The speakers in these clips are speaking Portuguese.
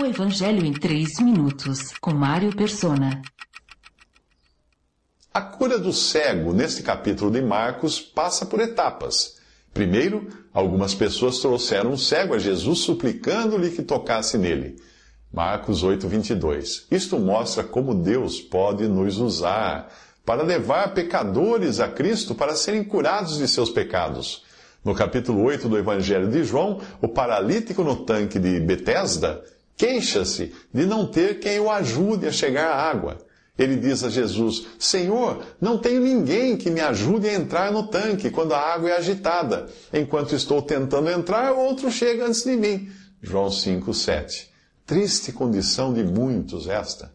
O Evangelho em 3 minutos, com Mário Persona. A cura do cego, neste capítulo de Marcos, passa por etapas. Primeiro, algumas pessoas trouxeram um cego a Jesus suplicando-lhe que tocasse nele. Marcos 8, 22. Isto mostra como Deus pode nos usar para levar pecadores a Cristo para serem curados de seus pecados. No capítulo 8 do Evangelho de João, o paralítico no tanque de Betesda queixa-se de não ter quem o ajude a chegar à água. Ele diz a Jesus: Senhor, não tenho ninguém que me ajude a entrar no tanque quando a água é agitada. Enquanto estou tentando entrar, outro chega antes de mim. João 5, 7. Triste condição de muitos esta.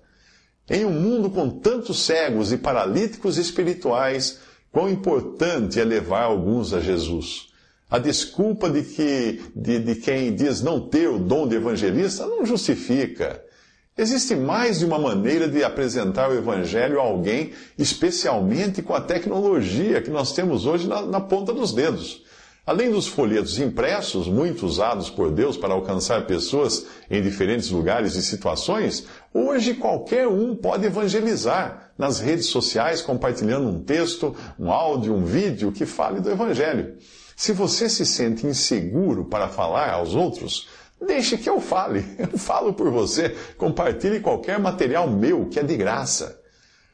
Em um mundo com tantos cegos e paralíticos espirituais, quão importante é levar alguns a Jesus. A desculpa de, que, de, de quem diz não ter o dom de evangelista não justifica. Existe mais de uma maneira de apresentar o Evangelho a alguém, especialmente com a tecnologia que nós temos hoje na, na, ponta dos dedos. Além dos folhetos impressos, muito usados por Deus para alcançar pessoas em diferentes lugares e situações, hoje qualquer um pode evangelizar nas redes sociais, compartilhando um texto, um áudio, um vídeo que fale do Evangelho. Se você se sente inseguro para falar aos outros, Deixe que eu fale. Eu falo por você. Compartilhe qualquer material meu que é de graça.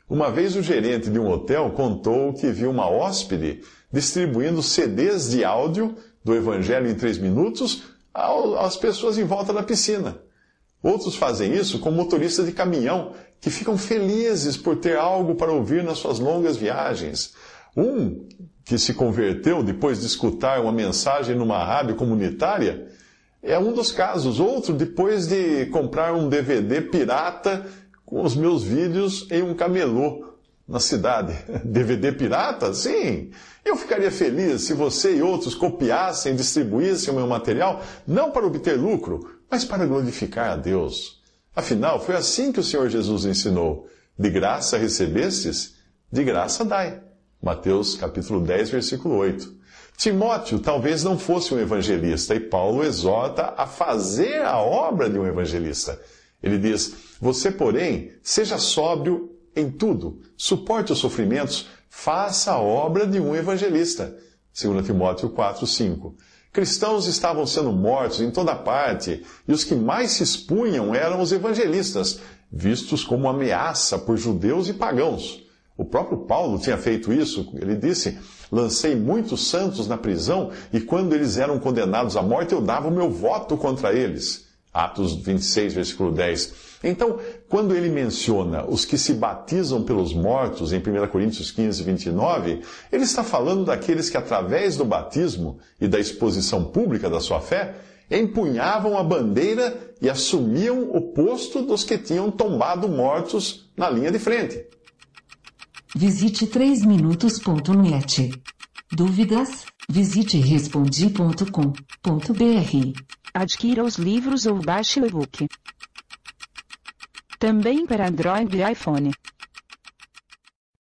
Uma vez o gerente de um hotel contou que viu uma hóspede distribuindo CDs de áudio do Evangelho em três minutos às pessoas em volta da piscina. Outros fazem isso com motoristas de caminhão que ficam felizes por ter algo para ouvir nas suas longas viagens. Um que se converteu depois de escutar uma mensagem numa rádio comunitária é um dos casos. Outro, depois de comprar um DVD pirata com os meus vídeos em um camelô na cidade. DVD pirata? Sim! Eu ficaria feliz se você e outros copiassem distribuíssem o meu material, não para obter lucro, mas para glorificar a Deus. Afinal, foi assim que o Senhor Jesus ensinou. De graça recebestes, de graça dai. Mateus capítulo 10, versículo 8. Timóteo talvez não fosse um evangelista e Paulo exorta a fazer a obra de um evangelista. Ele diz: Você, porém, seja sóbrio em tudo, suporte os sofrimentos, faça a obra de um evangelista. 2 Timóteo 4, 5. Cristãos estavam sendo mortos em toda parte e os que mais se expunham eram os evangelistas, vistos como ameaça por judeus e pagãos. O próprio Paulo tinha feito isso. Ele disse: Lancei muitos santos na prisão e quando eles eram condenados à morte, eu dava o meu voto contra eles. Atos 26, versículo 10. Então, quando ele menciona os que se batizam pelos mortos, em 1 Coríntios 15, 29, ele está falando daqueles que, através do batismo e da exposição pública da sua fé, empunhavam a bandeira e assumiam o posto dos que tinham tombado mortos na linha de frente. Visite 3minutos.net. Dúvidas? Visite respondi.com.br. Adquira os livros ou baixe o e-book. Também para Android e iPhone.